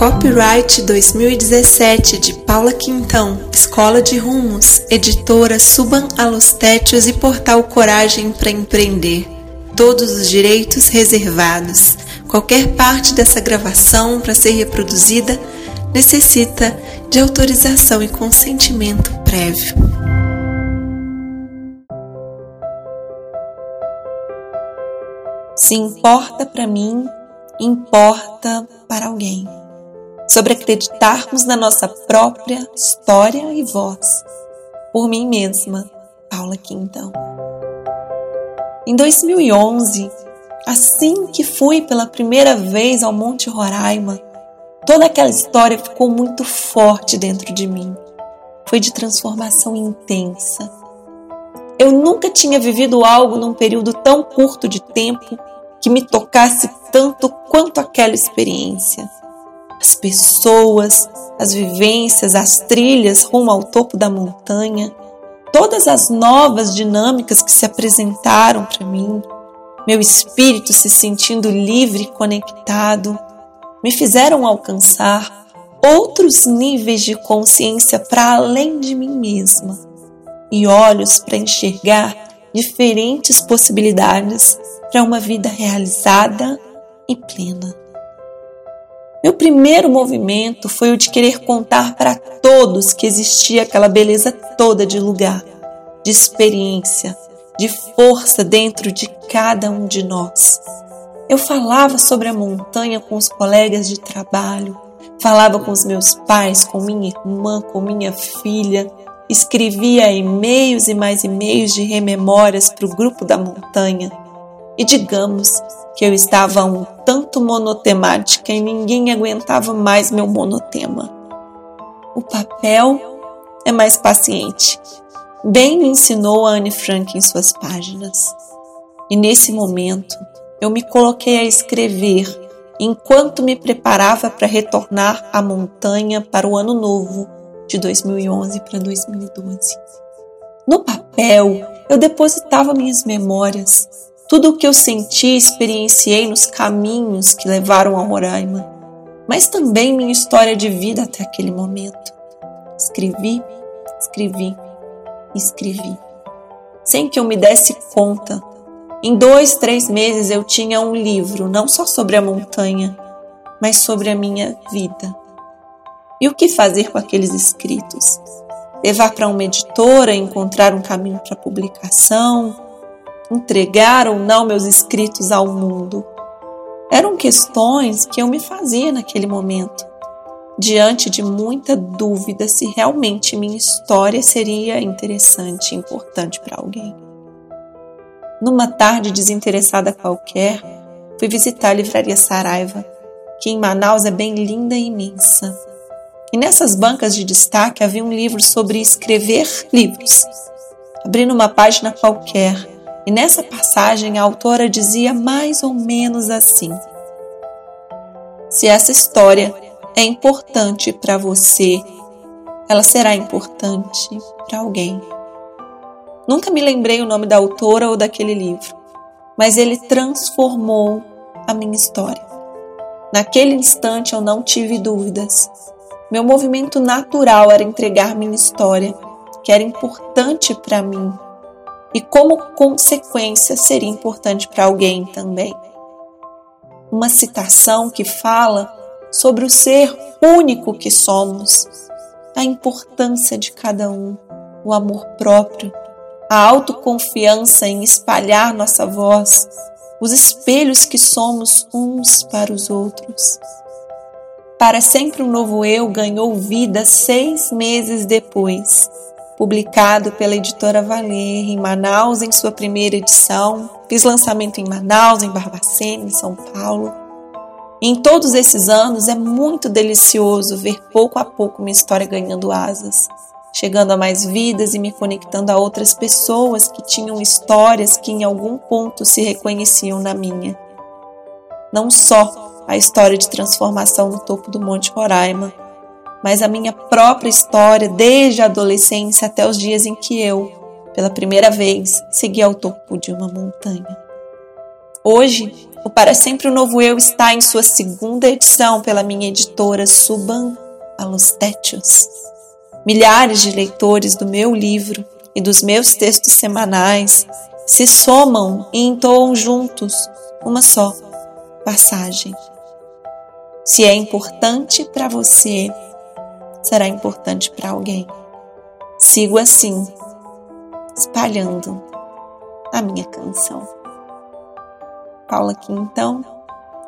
Copyright 2017 de Paula Quintão, Escola de Rumos, editora Suban Alostétios e portal Coragem para Empreender. Todos os direitos reservados. Qualquer parte dessa gravação para ser reproduzida necessita de autorização e consentimento prévio. Se importa para mim, importa para alguém. Sobre acreditarmos na nossa própria história e voz. Por mim mesma, Paula Quintão. Em 2011, assim que fui pela primeira vez ao Monte Roraima, toda aquela história ficou muito forte dentro de mim. Foi de transformação intensa. Eu nunca tinha vivido algo num período tão curto de tempo que me tocasse tanto quanto aquela experiência. As pessoas, as vivências, as trilhas rumo ao topo da montanha, todas as novas dinâmicas que se apresentaram para mim, meu espírito se sentindo livre e conectado, me fizeram alcançar outros níveis de consciência para além de mim mesma e olhos para enxergar diferentes possibilidades para uma vida realizada e plena. Meu primeiro movimento foi o de querer contar para todos que existia aquela beleza toda de lugar, de experiência, de força dentro de cada um de nós. Eu falava sobre a montanha com os colegas de trabalho, falava com os meus pais, com minha irmã, com minha filha, escrevia e-mails e mais e-mails de rememórias para o grupo da montanha e digamos que eu estava um tanto monotemática e ninguém aguentava mais meu monotema. O papel é mais paciente. Bem me ensinou a Anne Frank em suas páginas. E nesse momento, eu me coloquei a escrever enquanto me preparava para retornar à montanha para o ano novo de 2011 para 2012. No papel, eu depositava minhas memórias, tudo o que eu senti e experienciei nos caminhos que levaram a Roraima, mas também minha história de vida até aquele momento. Escrevi, escrevi, escrevi. Sem que eu me desse conta, em dois, três meses eu tinha um livro, não só sobre a montanha, mas sobre a minha vida. E o que fazer com aqueles escritos? Levar para uma editora, encontrar um caminho para publicação, entregar ou não meus escritos ao mundo. Eram questões que eu me fazia naquele momento, diante de muita dúvida se realmente minha história seria interessante e importante para alguém. Numa tarde desinteressada qualquer, fui visitar a livraria Saraiva, que em Manaus é bem linda e imensa. E nessas bancas de destaque havia um livro sobre escrever livros. Abri numa página qualquer e nessa passagem a autora dizia mais ou menos assim: Se essa história é importante para você, ela será importante para alguém. Nunca me lembrei o nome da autora ou daquele livro, mas ele transformou a minha história. Naquele instante eu não tive dúvidas. Meu movimento natural era entregar minha história, que era importante para mim e, como consequência, seria importante para alguém também. Uma citação que fala sobre o ser único que somos, a importância de cada um, o amor próprio, a autoconfiança em espalhar nossa voz, os espelhos que somos uns para os outros. Para sempre um novo eu ganhou vida seis meses depois publicado pela editora Valer em Manaus em sua primeira edição. Fiz lançamento em Manaus, em Barbacena, em São Paulo. Em todos esses anos é muito delicioso ver pouco a pouco minha história ganhando asas, chegando a mais vidas e me conectando a outras pessoas que tinham histórias que em algum ponto se reconheciam na minha. Não só a história de transformação no topo do Monte Roraima, mas a minha própria história desde a adolescência até os dias em que eu, pela primeira vez, segui ao topo de uma montanha. Hoje, O Para Sempre o Novo Eu está em sua segunda edição pela minha editora Suban Alostétios. Milhares de leitores do meu livro e dos meus textos semanais se somam e entoam juntos uma só passagem. Se é importante para você, será importante para alguém. Sigo assim, espalhando a minha canção. Paula aqui então,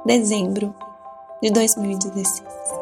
dezembro de 2016.